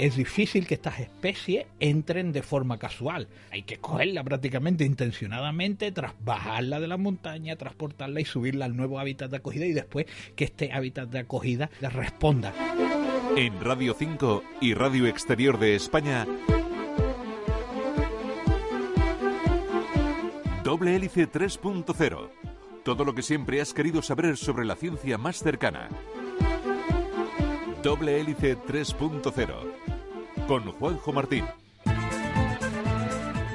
Es difícil que estas especies entren de forma casual. Hay que cogerla prácticamente intencionadamente, tras bajarla de la montaña, transportarla y subirla al nuevo hábitat de acogida y después que este hábitat de acogida le responda. En Radio 5 y Radio Exterior de España, Doble Hélice 3.0. Todo lo que siempre has querido saber sobre la ciencia más cercana. Doble Hélice 3.0. Con Juanjo Martín.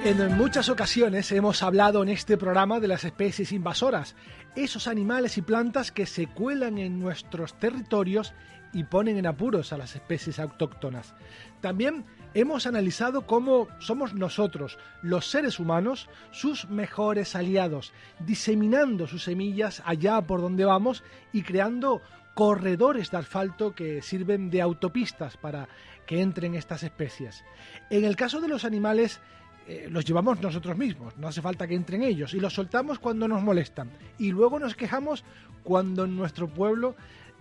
En muchas ocasiones hemos hablado en este programa de las especies invasoras, esos animales y plantas que se cuelan en nuestros territorios y ponen en apuros a las especies autóctonas. También hemos analizado cómo somos nosotros, los seres humanos, sus mejores aliados, diseminando sus semillas allá por donde vamos y creando corredores de asfalto que sirven de autopistas para que entren estas especies. En el caso de los animales, eh, los llevamos nosotros mismos, no hace falta que entren ellos, y los soltamos cuando nos molestan. Y luego nos quejamos cuando en nuestro pueblo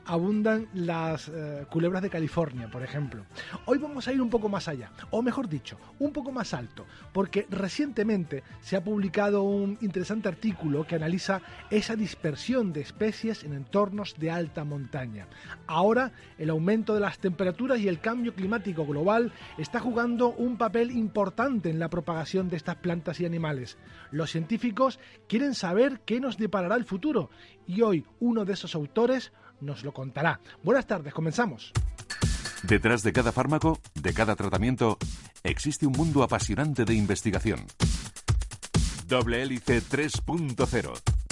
abundan las eh, culebras de California, por ejemplo. Hoy vamos a ir un poco más allá, o mejor dicho, un poco más alto, porque recientemente se ha publicado un interesante artículo que analiza esa dispersión de especies en entornos de alta montaña. Ahora, el aumento de las temperaturas y el cambio climático global está jugando un papel importante en la propagación de estas plantas y animales. Los científicos quieren saber qué nos deparará el futuro y hoy uno de esos autores nos lo contará. Buenas tardes, comenzamos. Detrás de cada fármaco, de cada tratamiento, existe un mundo apasionante de investigación. Doble Hélice 3.0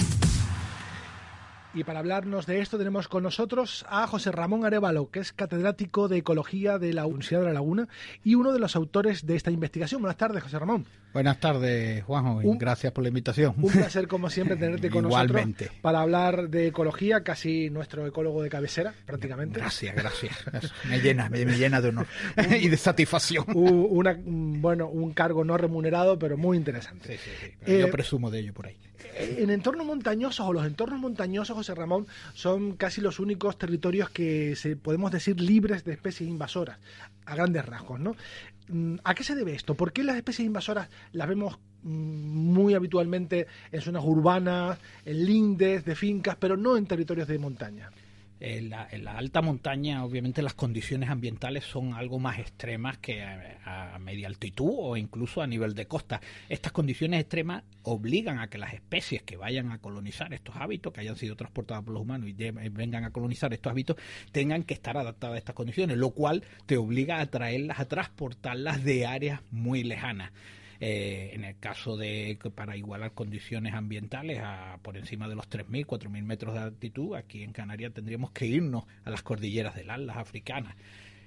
y para hablarnos de esto tenemos con nosotros a José Ramón Arevalo, que es catedrático de Ecología de la Universidad de La Laguna y uno de los autores de esta investigación. Buenas tardes, José Ramón. Buenas tardes, Juanjo, y gracias por la invitación. Un placer, como siempre, tenerte con Igualmente. nosotros para hablar de ecología, casi nuestro ecólogo de cabecera, prácticamente. Gracias, gracias. me llena, me, llena de honor y de satisfacción. Una, bueno, un cargo no remunerado, pero muy interesante. Sí, sí, sí. Yo eh, presumo de ello por ahí en entornos montañosos o los entornos montañosos, José Ramón, son casi los únicos territorios que se podemos decir libres de especies invasoras, a grandes rasgos, ¿no? Mm, ¿A qué se debe esto? ¿Por qué las especies invasoras las vemos mm, muy habitualmente en zonas urbanas, en lindes de fincas, pero no en territorios de montaña? En la, alta montaña, obviamente, las condiciones ambientales son algo más extremas que a, media altitud o incluso a nivel de costa. Estas condiciones extremas obligan a que las especies que vayan a colonizar estos hábitos, que hayan sido transportadas por los humanos y vengan a colonizar estos hábitos, tengan que estar adaptadas a estas condiciones, lo cual te obliga a traerlas, a transportarlas de áreas muy lejanas. Eh, en el caso de para igualar condiciones ambientales a por encima de los 3.000, 4.000 metros de altitud, aquí en Canarias tendríamos que irnos a las cordilleras del Atlas africanas.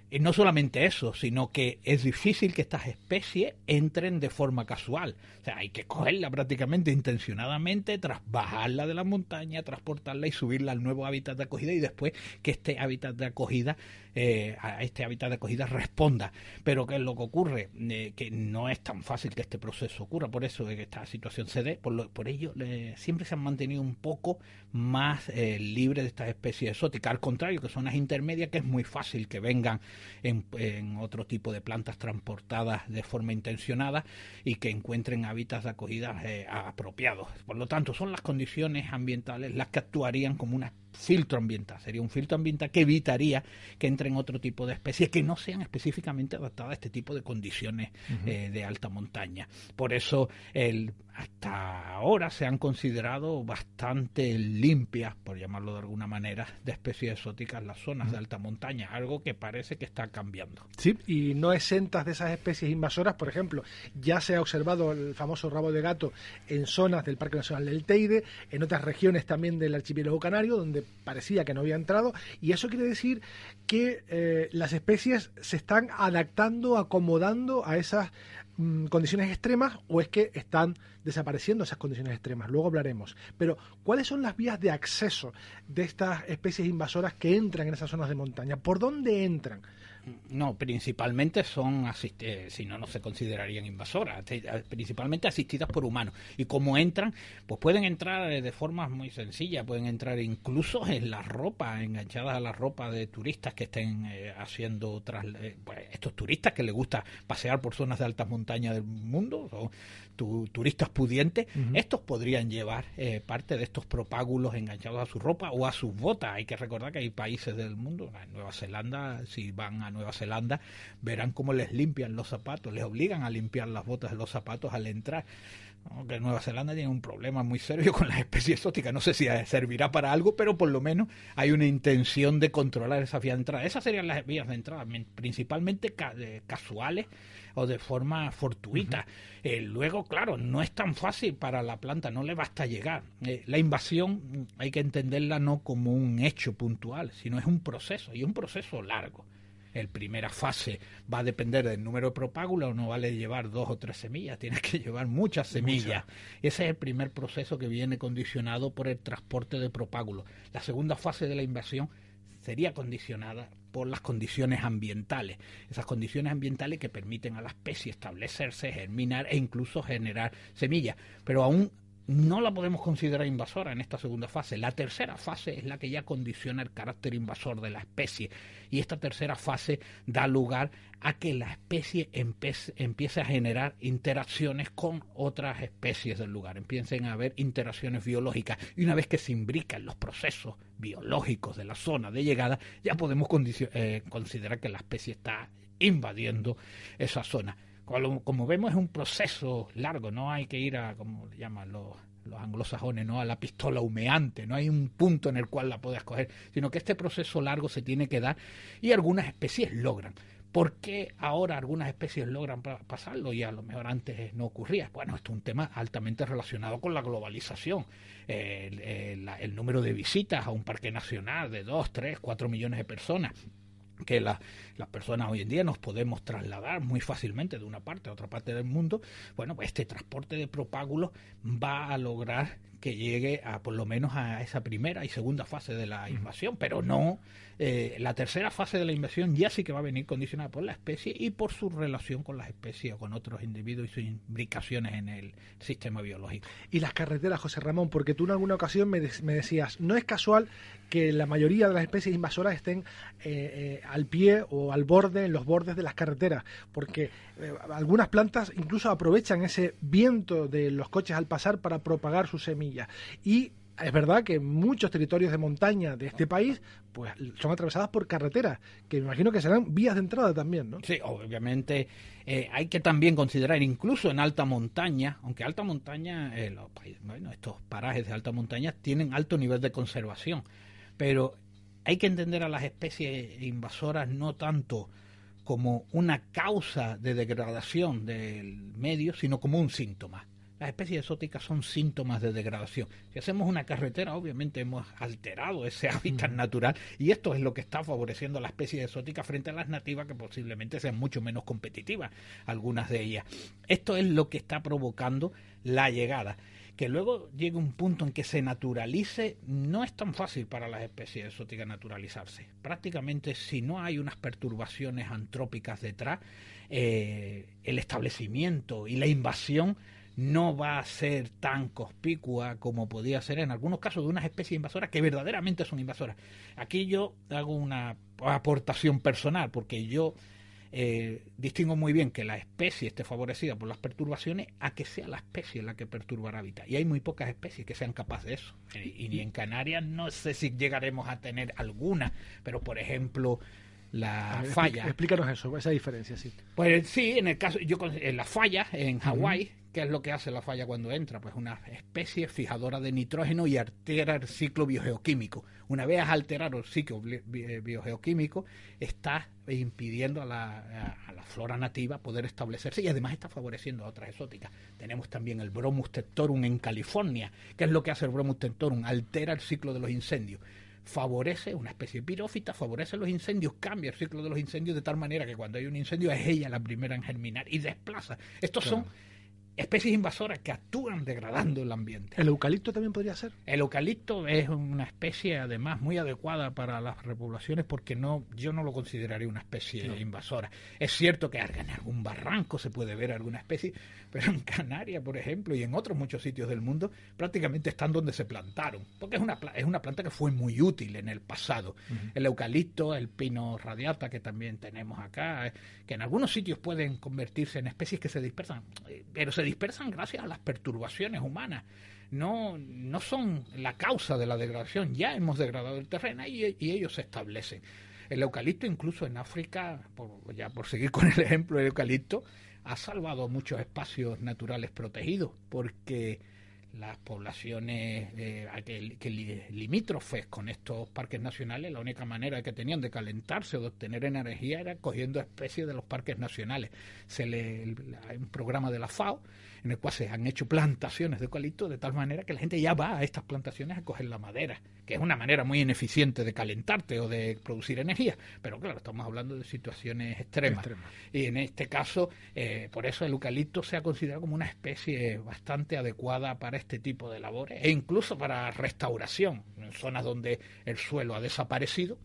Y no solamente eso, sino que es difícil que estas especies entren de forma casual. O sea, hay que cogerla prácticamente intencionadamente, tras bajarla de la montaña, transportarla y subirla al nuevo hábitat de acogida y después que este hábitat de acogida eh, a este hábitat de acogida responda. Pero ¿qué es lo que ocurre? Eh, que no es tan fácil que este proceso ocurra, por eso que esta situación se dé, por, por ello siempre se han mantenido un poco más eh, libres de estas especies exóticas, al contrario que son las intermedias, que es muy fácil que vengan en, en otro tipo de plantas transportadas de forma intencionada y que encuentren hábitats de acogida apropiados. Por lo tanto, son las condiciones ambientales las que actuarían como una filtro ambiental. Sería un filtro ambiental que evitaría que entren otro tipo de especies que no sean específicamente adaptadas a este tipo de condiciones eh, de alta montaña. Por eso el, hasta ahora se han considerado bastante limpias, por llamarlo de alguna manera, de especies exóticas las zonas de alta montaña, algo que parece que está cambiando. Sí, y no exentas de esas especies invasoras, por ejemplo, ya se ha observado el famoso rabo de gato en zonas del Parque Nacional del Teide, en otras regiones también del archipiélago canario, donde parecía que no había entrado, y eso quiere decir que eh, las especies se están adaptando, acomodando a esas mm, condiciones extremas o es que están desapareciendo esas condiciones extremas. Luego hablaremos. Pero, ¿cuáles son las vías de acceso de estas especies invasoras que entran en esas zonas de montaña? ¿Por dónde entran? No, principalmente son, eh, si no, no se considerarían invasoras, principalmente asistidas por humanos. Y como entran, pues pueden entrar de formas muy sencillas, pueden entrar incluso en la ropa, enganchadas a la ropa de turistas que estén eh, haciendo otras, eh, pues, estos turistas que les gusta pasear por zonas de altas montañas del mundo, o turistas pudientes, estos podrían llevar parte de estos propágulos enganchados a su ropa o a sus botas. Hay que recordar que hay países del mundo, en Nueva Zelanda, si van a Nueva Zelanda, verán cómo les limpian los zapatos, les obligan a limpiar las botas de los zapatos al entrar. Que Nueva Zelanda tiene un problema muy serio con las especies exóticas. No sé si servirá para algo, pero por lo menos hay una intención de controlar esa vía de entrada. Esas serían las vías de entrada, principalmente casuales o de forma fortuita. Eh, luego, claro, no es tan fácil para la planta, no le basta llegar. Eh, la invasión hay que entenderla no como un hecho puntual, sino es un proceso, y un proceso largo el primera fase va a depender del número de propágulos, no vale llevar dos o tres semillas, tienes que llevar muchas semillas. Ese es el primer proceso que viene condicionado por el transporte de propágulos. La segunda fase de la invasión sería condicionada por las condiciones ambientales, esas condiciones ambientales que permiten a la especie establecerse, germinar e incluso generar semillas. Pero aún no la podemos considerar invasora en esta segunda fase. La tercera fase es la que ya condiciona el carácter invasor de la especie. Y esta tercera fase da lugar a que la especie empiece a generar interacciones con otras especies del lugar. Empiecen a haber interacciones biológicas. Y una vez que se imbrican los procesos biológicos de la zona de llegada, ya podemos eh, considerar que la especie está invadiendo esa zona como, vemos es un proceso largo, no hay que ir a, como le llaman los, los anglosajones, no a la pistola humeante, no hay un punto en el cual la puedas coger, sino que este proceso largo se tiene que dar y algunas especies logran. ¿Por qué ahora algunas especies logran pasarlo y a lo mejor antes no ocurría? Bueno, esto es un tema altamente relacionado con la globalización. El, el número de visitas a un parque nacional de 2, 3, 4 millones de personas que las personas hoy en día nos podemos trasladar muy fácilmente de una parte a otra parte del mundo, bueno, pues este transporte de propágulos va a lograr que llegue a por lo menos a esa primera y segunda fase de la invasión, pero no eh, la tercera fase de la invasión ya sí que va a venir condicionada por la especie y por su relación con las especies o con otros individuos y sus imbricaciones en el sistema biológico. Y las carreteras, José Ramón, porque tú en alguna ocasión me, decías, no es casual que la mayoría de las especies invasoras estén eh, eh, al pie o al borde, en los bordes de las carreteras, porque algunas plantas incluso aprovechan ese viento de los coches al pasar para propagar sus semillas. Y es verdad que muchos territorios de montaña de este país pues son atravesadas por carreteras, que me imagino que serán vías de entrada también, ¿no? Sí, obviamente eh, hay que también considerar, incluso en alta montaña, aunque alta montaña, eh, bueno, estos parajes de alta montaña tienen alto nivel de conservación, pero hay que entender a las especies invasoras no tanto como una causa de degradación del medio, sino como un síntoma. Las especies exóticas son síntomas de degradación. Si hacemos una carretera, obviamente hemos alterado ese hábitat natural y esto es lo que está favoreciendo a las especies exóticas frente a las nativas que posiblemente sean mucho menos competitivas, algunas de ellas. Esto es lo que está provocando la llegada. Que luego llegue un punto en que se naturalice, no es tan fácil para las especies exóticas naturalizarse. Prácticamente si no hay unas perturbaciones antrópicas detrás, eh, el establecimiento y la invasión no va a ser tan conspicua como podía ser en algunos casos de unas especies invasoras que verdaderamente son invasoras. Aquí yo hago una aportación personal porque yo eh, distingo muy bien que la especie esté favorecida por las perturbaciones a que sea la especie la que perturba el hábitat. Y hay muy pocas especies que sean capaces de eso. Y, ni en Canarias no sé si llegaremos a tener alguna, pero por ejemplo la falla. Explícanos eso, esa diferencia, sí. Pues sí, en el caso, yo en la falla en Hawái, ¿Qué es lo que hace la falla cuando entra? Pues una especie fijadora de nitrógeno y altera el ciclo biogeoquímico. Una vez alterado el ciclo biogeoquímico, está impidiendo a la, flora nativa poder establecerse y además está favoreciendo a otras exóticas. Tenemos también el Bromus tectorum en California. ¿Qué es lo que hace el Bromus tectorum? Altera el ciclo de los incendios favorece, una especie pirófita, favorece los incendios, cambia el ciclo de los incendios de tal manera que cuando hay un incendio es ella la primera en germinar y desplaza. Estos son especies invasoras que actúan degradando el ambiente. ¿El eucalipto también podría ser? El eucalipto es una especie además muy adecuada para las repoblaciones porque no yo no lo consideraría una especie invasora. Es cierto que en algún barranco se puede ver alguna especie, pero en Canarias, por ejemplo, y en otros muchos sitios del mundo, prácticamente están donde se plantaron, porque es una, es una planta que fue muy útil en el pasado. El eucalipto, el pino radiata que también tenemos acá, eh, que en algunos sitios pueden convertirse en especies que se dispersan, eh, pero se dispersan gracias a las perturbaciones humanas. No, no son la causa de la degradación, ya hemos degradado el terreno y, ellos se establecen. El eucalipto, incluso en África, por, ya por seguir con el ejemplo del eucalipto, ha salvado muchos espacios naturales protegidos, porque las poblaciones eh, que, limítrofes con estos parques nacionales, la única manera que tenían de calentarse o de obtener energía era cogiendo especies de los parques nacionales. Se le, hay un programa de la FAO en el cual se han hecho plantaciones de eucalipto de tal manera que la gente ya va a estas plantaciones a coger la madera, que es una manera muy ineficiente de calentarte o de producir energía. Pero claro, estamos hablando de situaciones extremas. Y en este caso, eh, por eso el eucalipto se ha considerado como una especie bastante adecuada para este tipo de labores e incluso para restauración en zonas donde el suelo ha desaparecido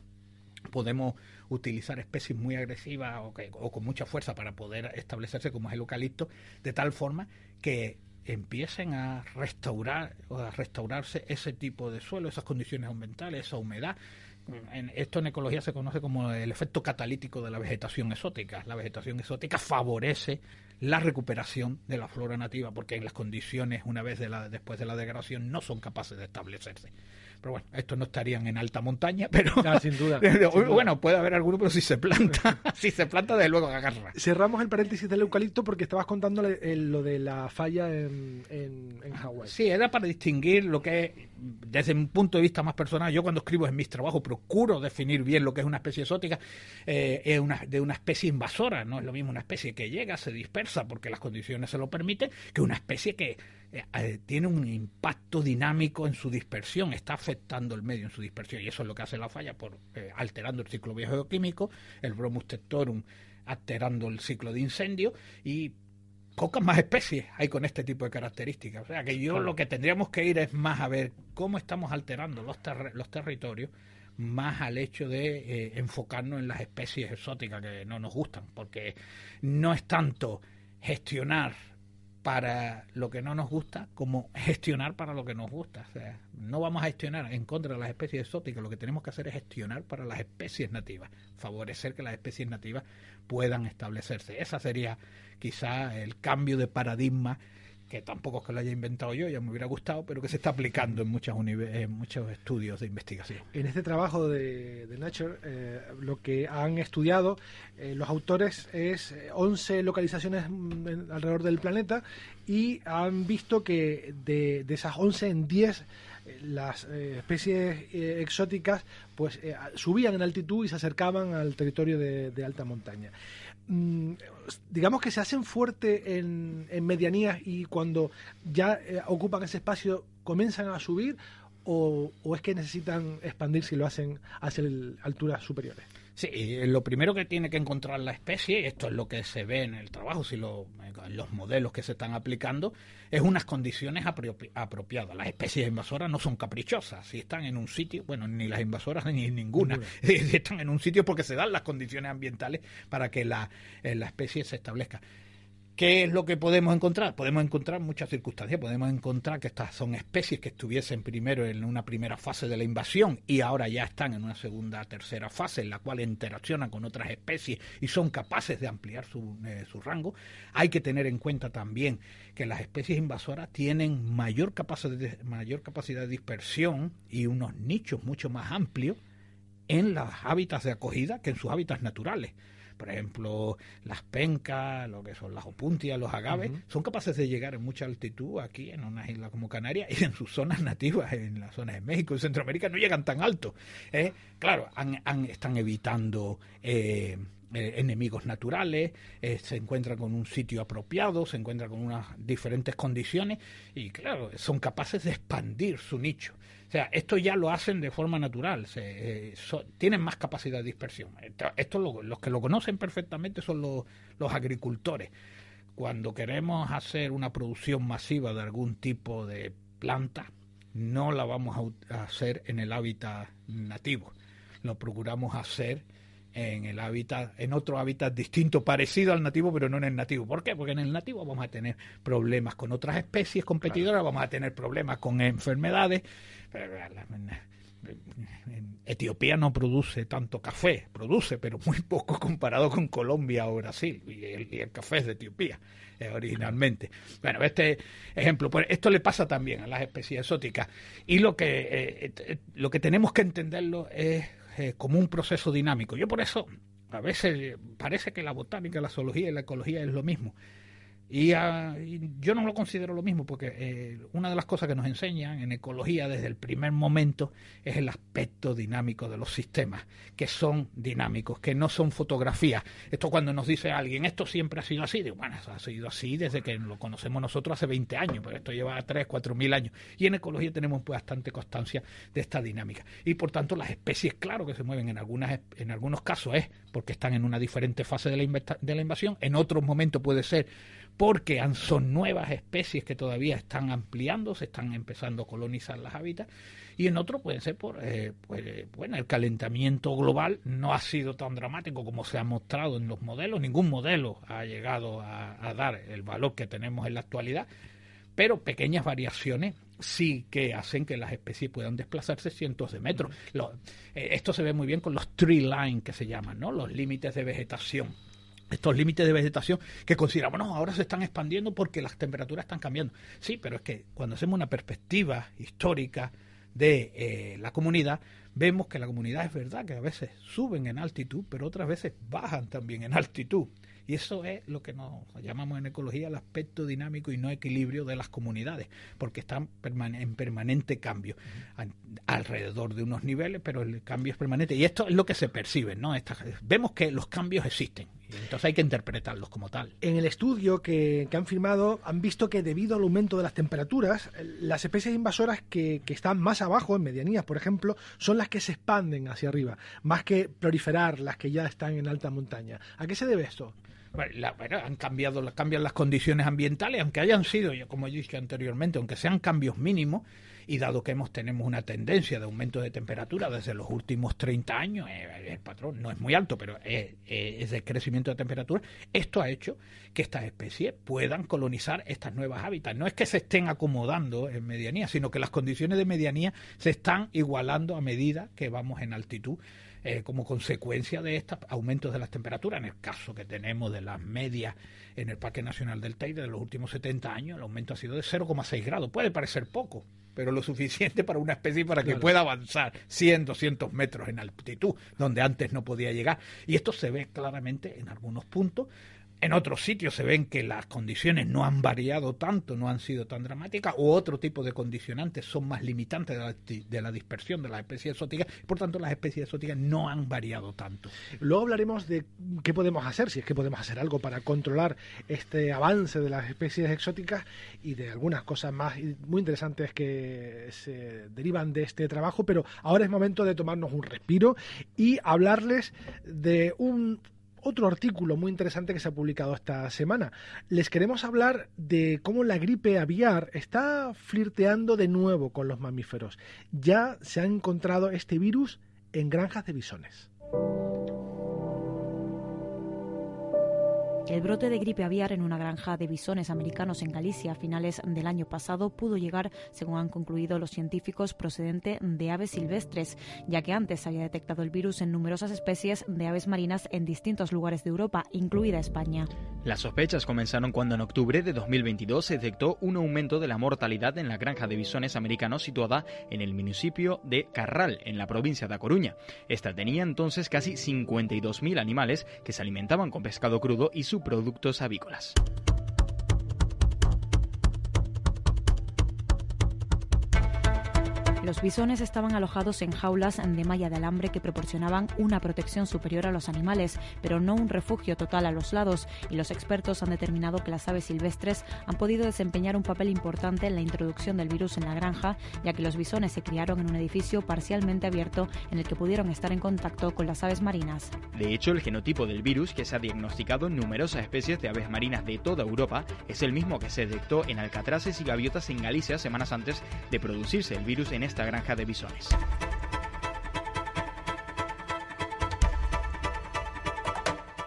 podemos utilizar especies muy agresivas o, o, con mucha fuerza para poder establecerse como es el eucalipto, de tal forma que empiecen a restaurar o a restaurarse ese tipo de suelo, esas condiciones ambientales, esa humedad. Esto en ecología se conoce como el efecto catalítico de la vegetación exótica. La vegetación exótica favorece la recuperación de la flora nativa, porque en las condiciones, una vez de la, después de la degradación, no son capaces de establecerse. Pero bueno, estos no estarían en alta montaña, pero sin, duda, bueno, puede haber alguno, pero si se planta, si se planta, de luego agarra. Cerramos el paréntesis del eucalipto porque estabas contando lo de la falla en, en, Hawái. Sí, era para distinguir lo que es, desde un punto de vista más personal, yo cuando escribo en mis trabajos procuro definir bien lo que es una especie exótica, eh, es una, de una especie invasora, no es lo mismo una especie que llega, se dispersa, porque las condiciones se lo permiten, que una especie que eh, eh, tiene un impacto dinámico en su dispersión, está afectando el medio en su dispersión, y eso es lo que hace la falla, por eh, alterando el ciclo biogeoquímico, el bromus tectorum alterando el ciclo de incendio, y pocas más especies hay con este tipo de características. O sea que yo lo que tendríamos que ir es más a ver cómo estamos alterando los, los territorios más al hecho de eh, enfocarnos en las especies exóticas que no nos gustan, porque no es tanto gestionar para lo que no nos gusta como gestionar para lo que nos gusta. O sea, no vamos a gestionar en contra de las especies exóticas, lo que tenemos que hacer es gestionar para las especies nativas, favorecer que las especies nativas puedan establecerse. Esa sería quizá el cambio de paradigma que tampoco es que lo haya inventado yo, ya me hubiera gustado, pero que se está aplicando en, muchas en muchos estudios de investigación. En este trabajo de, Nature, eh, lo que han estudiado eh, los autores es 11 eh, localizaciones mm, alrededor del planeta y han visto que de, esas 11 en 10 las especies exóticas pues subían en altitud y se acercaban al territorio de alta montaña. Mm, digamos que se hacen fuerte en, medianías y cuando ya eh, ocupan ese espacio comienzan a subir o, es que necesitan expandirse y lo hacen hacia alturas superiores? Sí, lo primero que tiene que encontrar la especie, y esto es lo que se ve en el trabajo, si lo, en los modelos que se están aplicando, es unas condiciones apropiadas. Las especies invasoras no son caprichosas. Si están en un sitio, bueno, ni las invasoras ni ninguna, si están en un sitio porque se dan las condiciones ambientales para que la, eh, la especie se establezca. ¿Qué es lo que podemos encontrar? Podemos encontrar muchas circunstancias. Podemos encontrar que estas son especies que estuviesen primero en una primera fase de la invasión y ahora ya están en una segunda, tercera fase en la cual interaccionan con otras especies y son capaces de ampliar su, eh, su rango. Hay que tener en cuenta también que las especies invasoras tienen mayor capacidad de, mayor capacidad de dispersión y unos nichos mucho más amplios en los hábitats de acogida que en sus hábitats naturales por ejemplo, las pencas, lo que son las opuntias, los agaves, son capaces de llegar en mucha altitud aquí en unas islas como Canarias y en sus zonas nativas, en las zonas de México y Centroamérica, no llegan tan alto. ¿eh? Claro, están evitando... Eh, eh, enemigos naturales, eh, se encuentra con un sitio apropiado, se encuentra con unas diferentes condiciones y claro, son capaces de expandir su nicho. O sea, esto ya lo hacen de forma natural, se, tienen más capacidad de dispersión. Esto, los que lo conocen perfectamente son los, los agricultores. Cuando queremos hacer una producción masiva de algún tipo de planta, no la vamos a hacer en el hábitat nativo, lo procuramos hacer en el hábitat, en otro hábitat distinto, parecido al nativo, pero no en el nativo. ¿Por qué? Porque en el nativo vamos a tener problemas con otras especies competidoras, vamos a tener problemas con enfermedades. En Etiopía no produce tanto café, produce, pero muy poco comparado con Colombia o Brasil, y el, café es de Etiopía eh, originalmente. Bueno, este ejemplo, pues esto le pasa también a las especies exóticas, y lo que, eh, eh, lo que tenemos que entenderlo es eh, como un proceso dinámico. Yo por eso, a veces parece que la botánica, la zoología y la ecología es lo mismo. Ah, y, yo no lo considero lo mismo porque eh, una de las cosas que nos enseñan en ecología desde el primer momento es el aspecto dinámico de los sistemas, que son dinámicos, que no son fotografías. Esto cuando nos dice alguien, esto siempre ha sido así, digo, bueno, ha sido así desde que lo conocemos nosotros hace 20 años, pero esto lleva 3, 4 mil años. Y en ecología tenemos bastante constancia de esta dinámica. Y por tanto las especies, claro que se mueven en, algunas, en algunos casos es porque están en una diferente fase de la, de la invasión, en otros momentos puede ser porque son nuevas especies que todavía están ampliando, se están empezando a colonizar las hábitats, y en otro pueden ser por, eh, pues, bueno, el calentamiento global no ha sido tan dramático como se ha mostrado en los modelos, ningún modelo ha llegado a, dar el valor que tenemos en la actualidad, pero pequeñas variaciones sí que hacen que las especies puedan desplazarse cientos de metros. Eh, esto se ve muy bien con los tree line que se llaman, ¿no? Los límites de vegetación estos límites de vegetación que consideramos, no, ahora se están expandiendo porque las temperaturas están cambiando. Sí, pero es que cuando hacemos una perspectiva histórica de eh, la comunidad, vemos que la comunidad es verdad que a veces suben en altitud, pero otras veces bajan también en altitud. Y eso es lo que nos llamamos en ecología el aspecto dinámico y no equilibrio de las comunidades, porque están en permanente cambio, alrededor de unos niveles, pero el cambio es permanente. Y esto es lo que se percibe, ¿no? vemos que los cambios existen, entonces hay que interpretarlos como tal. En el estudio que, han firmado han visto que debido al aumento de las temperaturas, las especies invasoras que, que, están más abajo, en medianías, por ejemplo, son las que se expanden hacia arriba, más que proliferar las que ya están en alta montaña. ¿A qué se debe esto? bueno, han cambiado cambian las condiciones ambientales, aunque hayan sido, como he dicho anteriormente, aunque sean cambios mínimos, y dado que hemos tenemos una tendencia de aumento de temperatura desde los últimos 30 años, eh, el patrón no es muy alto, pero es, de crecimiento de temperatura, esto ha hecho que estas especies puedan colonizar estas nuevas hábitats. No es que se estén acomodando en medianía, sino que las condiciones de medianía se están igualando a medida que vamos en altitud eh, como consecuencia de estos aumentos de las temperaturas. En el caso que tenemos de las medias en el Parque Nacional del Teide de los últimos 70 años, el aumento ha sido de 0,6 grados. Puede parecer poco, pero lo suficiente para una especie para que pueda avanzar 100, 200 metros en altitud, donde antes no podía llegar. Y esto se ve claramente en algunos puntos en otros sitios se ven que las condiciones no han variado tanto, no han sido tan dramáticas, u otro tipo de condicionantes son más limitantes de la, dispersión de las especies exóticas, por tanto las especies exóticas no han variado tanto. Luego hablaremos de qué podemos hacer, si es que podemos hacer algo para controlar este avance de las especies exóticas y de algunas cosas más muy interesantes que se derivan de este trabajo, pero ahora es momento de tomarnos un respiro y hablarles de un otro artículo muy interesante que se ha publicado esta semana. Les queremos hablar de cómo la gripe aviar está flirteando de nuevo con los mamíferos. Ya se ha encontrado este virus en granjas de bisones. El brote de gripe aviar en una granja de bisones americanos en Galicia a finales del año pasado pudo llegar, según han concluido los científicos, procedente de aves silvestres, ya que antes había detectado el virus en numerosas especies de aves marinas en distintos lugares de Europa, incluida España. Las sospechas comenzaron cuando en octubre de 2022 se detectó un aumento de la mortalidad en la granja de bisones americanos situada en el municipio de Carral, en la provincia de A Coruña. Esta tenía entonces casi 52.000 animales que se alimentaban con pescado crudo y su productos avícolas. Los bisones estaban alojados en jaulas de malla de alambre que proporcionaban una protección superior a los animales, pero no un refugio total a los lados, y los expertos han determinado que las aves silvestres han podido desempeñar un papel importante en la introducción del virus en la granja, ya que los bisones se criaron en un edificio parcialmente abierto en el que pudieron estar en contacto con las aves marinas. De hecho, el genotipo del virus, que se ha diagnosticado en numerosas especies de aves marinas de toda Europa, es el mismo que se detectó en alcatraces y gaviotas en Galicia semanas antes de producirse el virus en esta granja de bisones.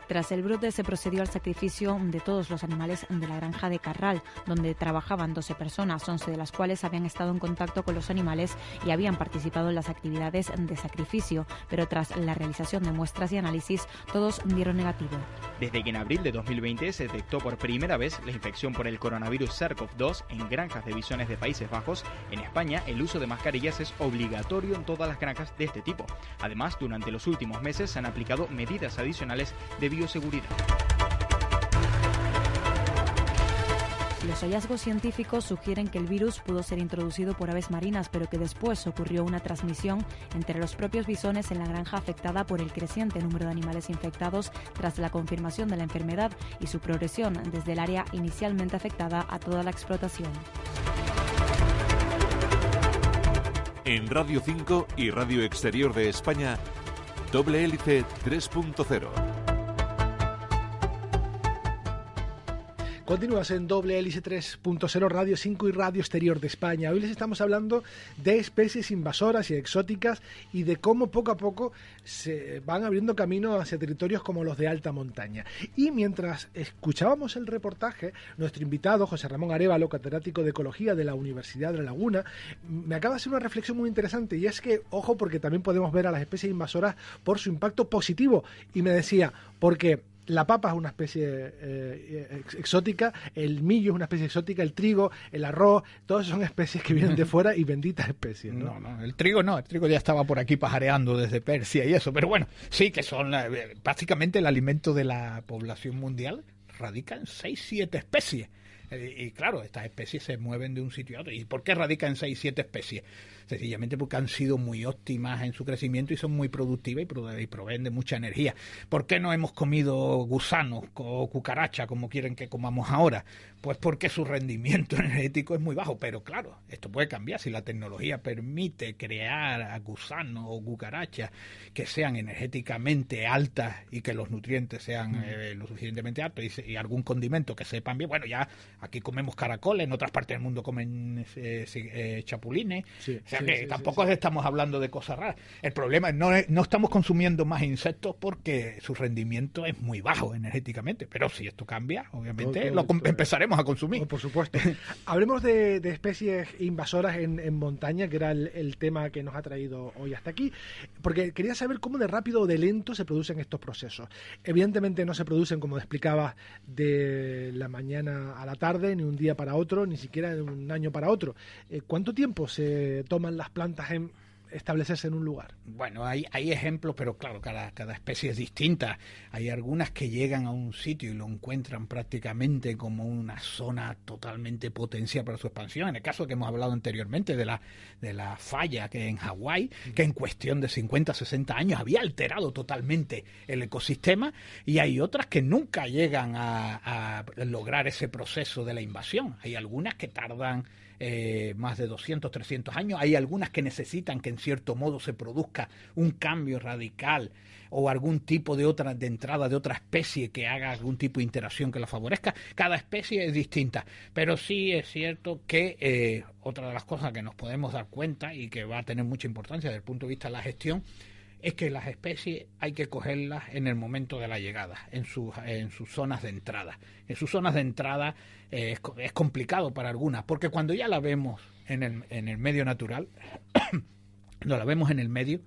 Tras el brote se procedió al sacrificio de todos los animales de la granja de Carral, donde trabajaban 12 personas, 11 de las cuales habían estado en contacto con los animales y habían participado en las actividades de sacrificio, pero tras la realización de muestras y análisis, todos dieron negativo. Desde que en abril de 2020 se detectó por primera vez la infección por el coronavirus SARS-CoV-2 en granjas de bisones de Países Bajos, en España el uso de mascarillas es obligatorio en todas las granjas de este tipo. Además, durante los últimos meses se han aplicado medidas adicionales de bioseguridad. Los hallazgos científicos sugieren que el virus pudo ser introducido por aves marinas, pero que después ocurrió una transmisión entre los propios bisones en la granja afectada por el creciente número de animales infectados tras la confirmación de la enfermedad y su progresión desde el área inicialmente afectada a toda la explotación. En Radio 5 y Radio Exterior de España, Doble Hélice 3.0. Continúas en doble hélice 3.0 Radio 5 y Radio Exterior de España. Hoy les estamos hablando de especies invasoras y exóticas y de cómo poco a poco se van abriendo camino hacia territorios como los de alta montaña. Y mientras escuchábamos el reportaje, nuestro invitado, José Ramón Arevalo, catedrático de Ecología de la Universidad de La Laguna, me acaba de hacer una reflexión muy interesante y es que, ojo, porque también podemos ver a las especies invasoras por su impacto positivo. Y me decía, porque la papa es una especie eh, exótica, el millo es una especie exótica, el trigo, el arroz, todas son especies que vienen de fuera y benditas especies. ¿no? no, el trigo no, el trigo ya estaba por aquí pajareando desde Persia y eso, pero bueno, sí que son eh, básicamente el alimento de la población mundial, radica en 6, 7 especies. Eh, y claro, estas especies se mueven de un sitio a otro. ¿Y por qué radican en 6, 7 especies? Sencillamente porque han sido muy óptimas en su crecimiento y son muy productivas y, proveen de mucha energía. ¿Por qué no hemos comido gusanos o cucaracha como quieren que comamos ahora? Pues porque su rendimiento energético es muy bajo, pero claro, esto puede cambiar si la tecnología permite crear gusanos o cucarachas que sean energéticamente altas y que los nutrientes sean mm. eh, lo suficientemente altos y, algún condimento que sepan bien. Bueno, ya aquí comemos caracoles, en otras partes del mundo comen eh, eh, chapulines. Sí que tampoco estamos hablando de cosas raras. El problema es no, no estamos consumiendo más insectos porque su rendimiento es muy bajo energéticamente. Pero si esto cambia, obviamente lo empezaremos a consumir. Por supuesto. Hablemos de, especies invasoras en, montaña, que era el, tema que nos ha traído hoy hasta aquí. Porque quería saber cómo de rápido o de lento se producen estos procesos. Evidentemente no se producen, como explicaba, de la mañana a la tarde, ni un día para otro, ni siquiera de un año para otro. Eh, ¿Cuánto tiempo se toma las plantas en establecerse en un lugar. Bueno, hay, hay ejemplos, pero claro, cada, cada especie es distinta. Hay algunas que llegan a un sitio y lo encuentran prácticamente como una zona totalmente potencial para su expansión. En el caso que hemos hablado anteriormente de la, de la falla que en Hawái, que en cuestión de 50, 60 años había alterado totalmente el ecosistema, y hay otras que nunca llegan a lograr ese proceso de la invasión. Hay algunas que tardan eh, más de 200, 300 años. Hay algunas que necesitan que en cierto modo se produzca un cambio radical o algún tipo de otra de entrada de otra especie que haga algún tipo de interacción que la favorezca. Cada especie es distinta, pero sí es cierto que eh, otra de las cosas que nos podemos dar cuenta y que va a tener mucha importancia desde el punto de vista de la gestión es que las especies hay que cogerlas en el momento de la llegada, en sus, en sus zonas de entrada. En sus zonas de entrada eh, es, complicado para algunas, porque cuando ya la vemos en el, en el medio natural, no la vemos en el medio,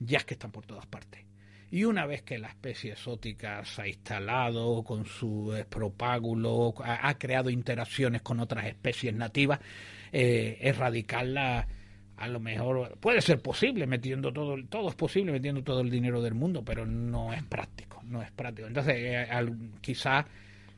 ya es que están por todas partes. Y una vez que la especie exótica se ha instalado con su propágulo, ha, creado interacciones con otras especies nativas, eh, erradicarla a lo mejor puede ser posible metiendo todo, todo es posible metiendo todo el dinero del mundo, pero no es práctico, no es práctico. Entonces, eh, quizás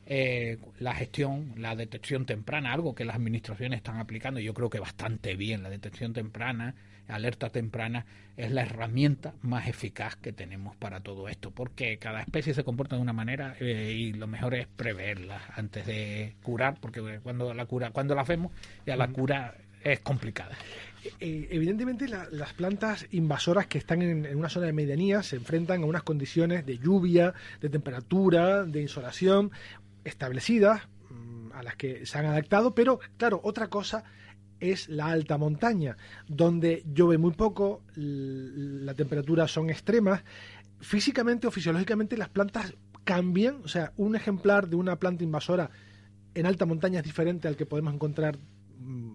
eh, la gestión, la detección temprana, algo que las administraciones están aplicando, yo creo que bastante bien, la detección temprana, alerta temprana, es la herramienta más eficaz que tenemos para todo esto, porque cada especie se comporta de una manera eh, y lo mejor es preverla antes de curar, porque cuando la cura, cuando la vemos, ya la cura es complicada. Eh, evidentemente las plantas invasoras que están en, una zona de medianía se enfrentan a unas condiciones de lluvia, de temperatura, de insolación establecidas mm, a las que se han adaptado, pero claro, otra cosa es la alta montaña, donde llueve muy poco, la temperatura son extremas, físicamente o fisiológicamente las plantas cambian, o sea, un ejemplar de una planta invasora en alta montaña es diferente al que podemos encontrar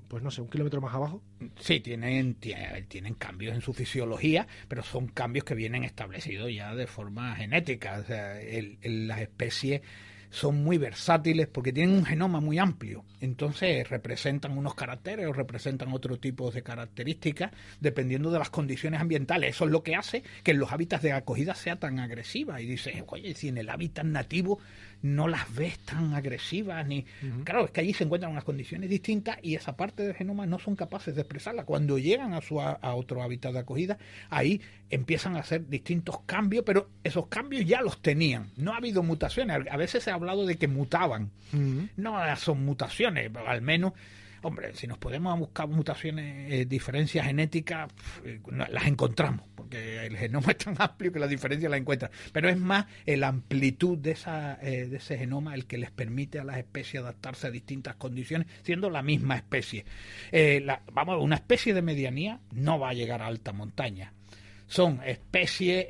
pues no sé, un kilómetro más abajo? Sí, tienen, tienen cambios en su fisiología, pero son cambios que vienen establecidos ya de forma genética. Sea, las especies son muy versátiles porque tienen un genoma muy amplio. Entonces representan unos caracteres o representan otro tipo de características dependiendo de las condiciones ambientales. Eso es lo que hace que en los hábitats de acogida sea tan agresiva. Y dices, oye, si en el hábitat nativo no las ves tan agresivas ni claro es que allí se encuentran unas condiciones distintas y esa parte del genoma no son capaces de expresarla. Cuando llegan a su a, otro hábitat de acogida ahí empiezan a hacer distintos cambios pero esos cambios ya los tenían. No ha habido mutaciones. A veces se ha hablado de que mutaban. No son mutaciones al menos Hombre, si nos podemos buscar mutaciones, eh, diferencias genéticas, eh, las encontramos, porque el genoma es tan amplio que las diferencias las encuentran. Pero es más la amplitud de, esa, eh, de ese genoma el que les permite a las especies adaptarse a distintas condiciones, siendo la misma especie. La, vamos, una especie de medianía no va a llegar a alta montaña. Son especies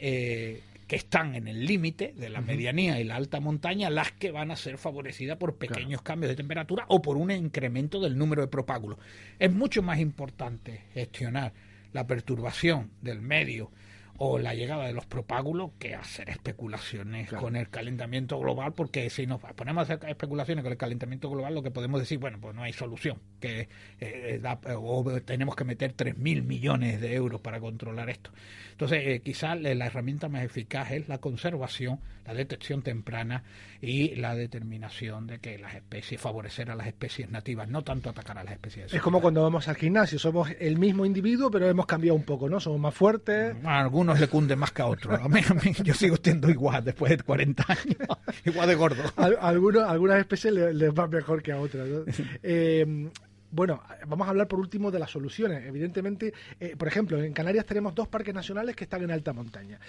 que están en el límite de la medianía y la alta montaña las que van a ser favorecidas por pequeños cambios de temperatura o por un incremento del número de propágulos. Es mucho más importante gestionar la perturbación del medio o la llegada de los propágulos que hacer especulaciones con el calentamiento global, porque si nos ponemos a hacer especulaciones con el calentamiento global, lo que podemos decir, bueno, pues no hay solución, que eh, eh, o tenemos que meter 3.000 millones de euros para controlar esto. Entonces, eh, quizás la herramienta más eficaz es la conservación, la detección temprana y la determinación de que las especies, favorecer a las especies nativas, no tanto atacar a las especies. Es como cuando vamos al gimnasio, somos el mismo individuo, pero hemos cambiado un poco, ¿no? Somos más fuertes. algunos le cunden más que a otros. A mí, yo sigo siendo igual después de 40 años, igual de gordo. algunos, algunas especies les, va mejor que a otras. Eh, bueno, vamos a hablar por último de las soluciones. Evidentemente, eh, por ejemplo, en Canarias tenemos dos parques nacionales que están en alta montaña.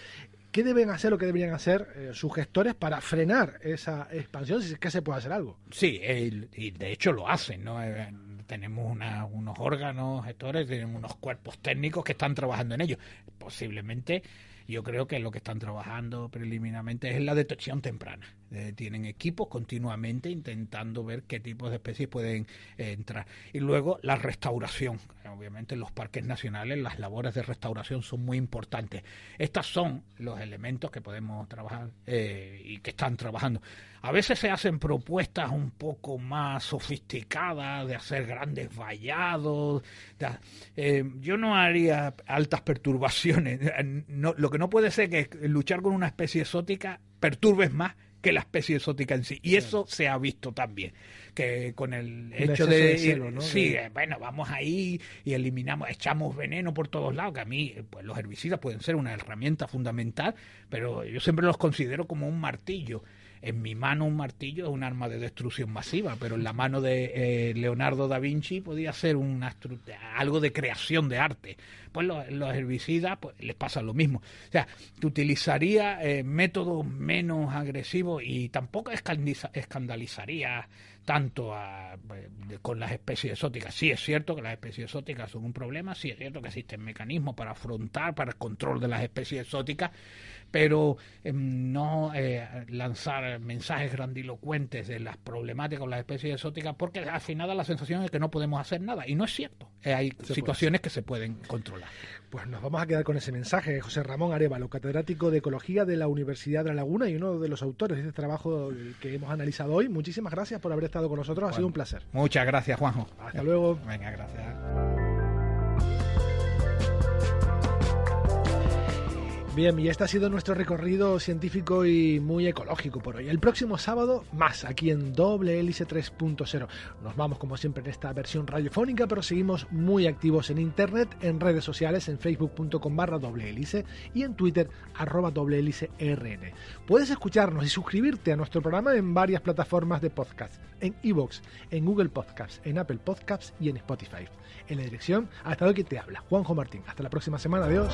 ¿Qué deben hacer o qué deberían hacer eh, sus gestores para frenar esa expansión? Si es que se puede hacer algo. Sí, y de hecho lo hacen, ¿no? Tenemos unos órganos gestores, tenemos unos cuerpos técnicos que están trabajando en ello. Posiblemente yo creo que lo que están trabajando preliminarmente es la detección temprana. Eh, tienen equipos continuamente intentando ver qué tipos de especies pueden eh, entrar. Y luego la restauración. Obviamente en los parques nacionales las labores de restauración son muy importantes. Estos son los elementos que podemos trabajar eh, y que están trabajando. A veces se hacen propuestas un poco más sofisticadas de hacer grandes vallados. yo no haría altas perturbaciones. lo que no puede ser que luchar con una especie exótica perturbes más que la especie exótica en sí. Y eso se ha visto también, que con el hecho de... Sí, eh, bueno, vamos ahí y eliminamos, echamos veneno por todos lados, que a mí pues, los herbicidas pueden ser una herramienta fundamental, pero yo siempre los considero como un martillo en mi mano un martillo es un arma de destrucción masiva, pero en la mano de eh, Leonardo da Vinci podía ser una, algo de creación de arte. Pues los, herbicidas pues, les pasa lo mismo. O sea, que utilizaría eh, métodos menos agresivos y tampoco escandalizaría tanto pues, con las especies exóticas. Sí es cierto que las especies exóticas son un problema, sí es cierto que existen mecanismos para afrontar, para el control de las especies exóticas, pero em, no eh, lanzar mensajes grandilocuentes de las problemáticas con las especies exóticas, porque al final da la sensación de que no podemos hacer nada. Y no es cierto. Eh, hay situaciones que se pueden controlar. Pues nos vamos a quedar con ese mensaje. José Ramón Arevalo, catedrático de Ecología de la Universidad de La Laguna y uno de los autores de este trabajo que hemos analizado hoy. Muchísimas gracias por haber estado con nosotros. Ha sido un placer. Muchas gracias, Juanjo. Hasta luego. Venga, gracias. Bien, y este ha sido nuestro recorrido científico y muy ecológico por hoy. El próximo sábado, más aquí en Doble Hélice 3.0. Nos vamos, como siempre, en esta versión radiofónica, pero seguimos muy activos en internet, en redes sociales, en facebook.com barra doble hélice y en Twitter arroba doble hélice RN. Puedes escucharnos y suscribirte a nuestro programa en varias plataformas de podcast, en iVoox, en Google Podcasts, en Apple Podcasts y en Spotify. En la dirección, hasta hoy que te habla, Juanjo Martín. Hasta la próxima semana, adiós.